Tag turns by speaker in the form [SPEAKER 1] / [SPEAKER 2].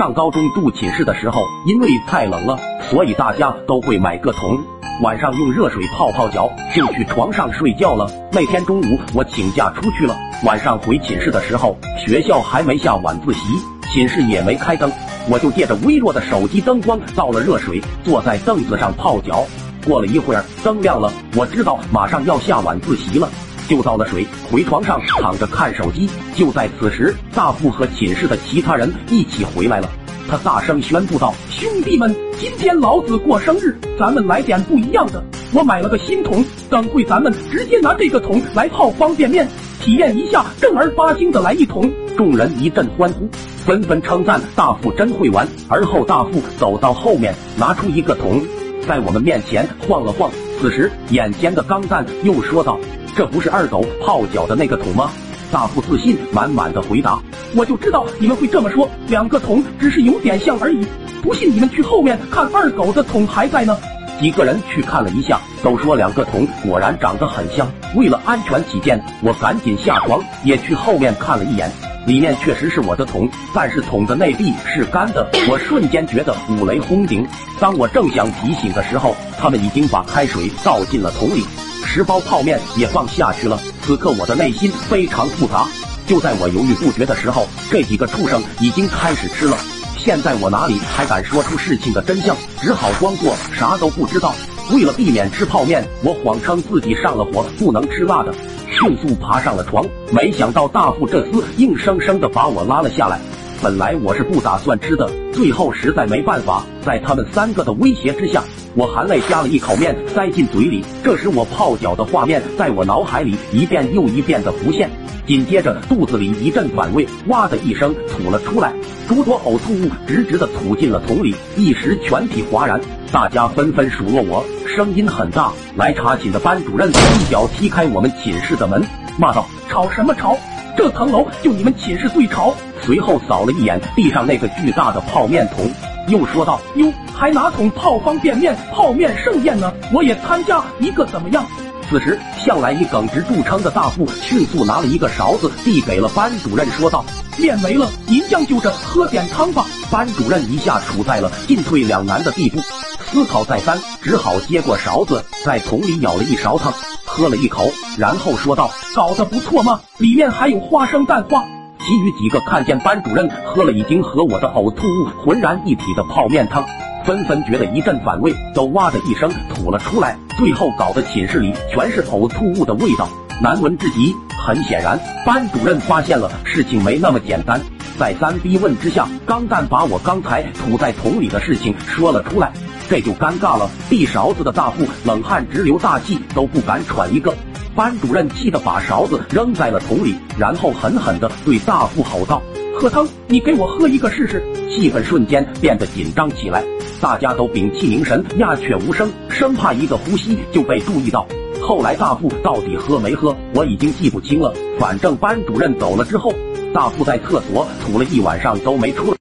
[SPEAKER 1] 上高中住寝室的时候，因为太冷了，所以大家都会买个桶，晚上用热水泡泡脚，就去床上睡觉了。那天中午我请假出去了，晚上回寝室的时候，学校还没下晚自习，寝室也没开灯，我就借着微弱的手机灯光倒了热水，坐在凳子上泡脚。过了一会儿，灯亮了，我知道马上要下晚自习了。就倒了水，回床上躺着看手机。就在此时，大富和寝室的其他人一起回来了。他大声宣布道：“兄弟们，今天老子过生日，咱们来点不一样的。我买了个新桶，等会咱们直接拿这个桶来泡方便面，体验一下正儿八经的来一桶。”众人一阵欢呼，纷纷称赞大富真会玩。而后大富走到后面，拿出一个桶，在我们面前晃了晃。此时，眼尖的钢蛋又说道。这不是二狗泡脚的那个桶吗？大富自信满满的回答：“我就知道你们会这么说，两个桶只是有点像而已。不信你们去后面看，二狗的桶还在呢。”几个人去看了一下，都说两个桶果然长得很像。为了安全起见，我赶紧下床也去后面看了一眼，里面确实是我的桶，但是桶的内壁是干的。我瞬间觉得五雷轰顶。当我正想提醒的时候，他们已经把开水倒进了桶里。十包泡面也放下去了。此刻我的内心非常复杂。就在我犹豫不决的时候，这几个畜生已经开始吃了。现在我哪里还敢说出事情的真相？只好装作啥都不知道。为了避免吃泡面，我谎称自己上了火，不能吃辣的，迅速爬上了床。没想到大副这厮硬生生的把我拉了下来。本来我是不打算吃的，最后实在没办法，在他们三个的威胁之下。我含泪夹了一口面塞进嘴里，这时我泡脚的画面在我脑海里一遍又一遍的浮现，紧接着肚子里一阵反胃，哇的一声吐了出来，诸多呕吐物直直的吐进了桶里，一时全体哗然，大家纷纷数落我，声音很大。来查寝的班主任一脚踢开我们寝室的门，骂道：“吵什么吵？这层楼就你们寝室最吵。”随后扫了一眼地上那个巨大的泡面桶。又说道：“哟，还拿桶泡方便面，泡面盛宴呢！我也参加一个怎么样？”此时，向来以耿直著称的大富迅速拿了一个勺子递给了班主任，说道：“面没了，您将就着喝点汤吧。”班主任一下处在了进退两难的地步，思考再三，只好接过勺子，在桶里舀了一勺汤，喝了一口，然后说道：“搞得不错嘛，里面还有花生蛋花。”其余几个看见班主任喝了已经和我的呕吐物浑然一体的泡面汤，纷纷觉得一阵反胃，都哇的一声吐了出来。最后搞得寝室里全是呕吐物的味道，难闻至极。很显然，班主任发现了事情没那么简单。再三逼问之下，钢蛋把我刚才吐在桶里的事情说了出来，这就尴尬了。递勺子的大富冷汗直流，大气都不敢喘一个。班主任气得把勺子扔在了桶里，然后狠狠地对大富吼道：“喝汤，你给我喝一个试试！”气氛瞬间变得紧张起来，大家都屏气凝神，鸦雀无声，生怕一个呼吸就被注意到。后来大富到底喝没喝，我已经记不清了。反正班主任走了之后，大富在厕所吐了一晚上都没出来。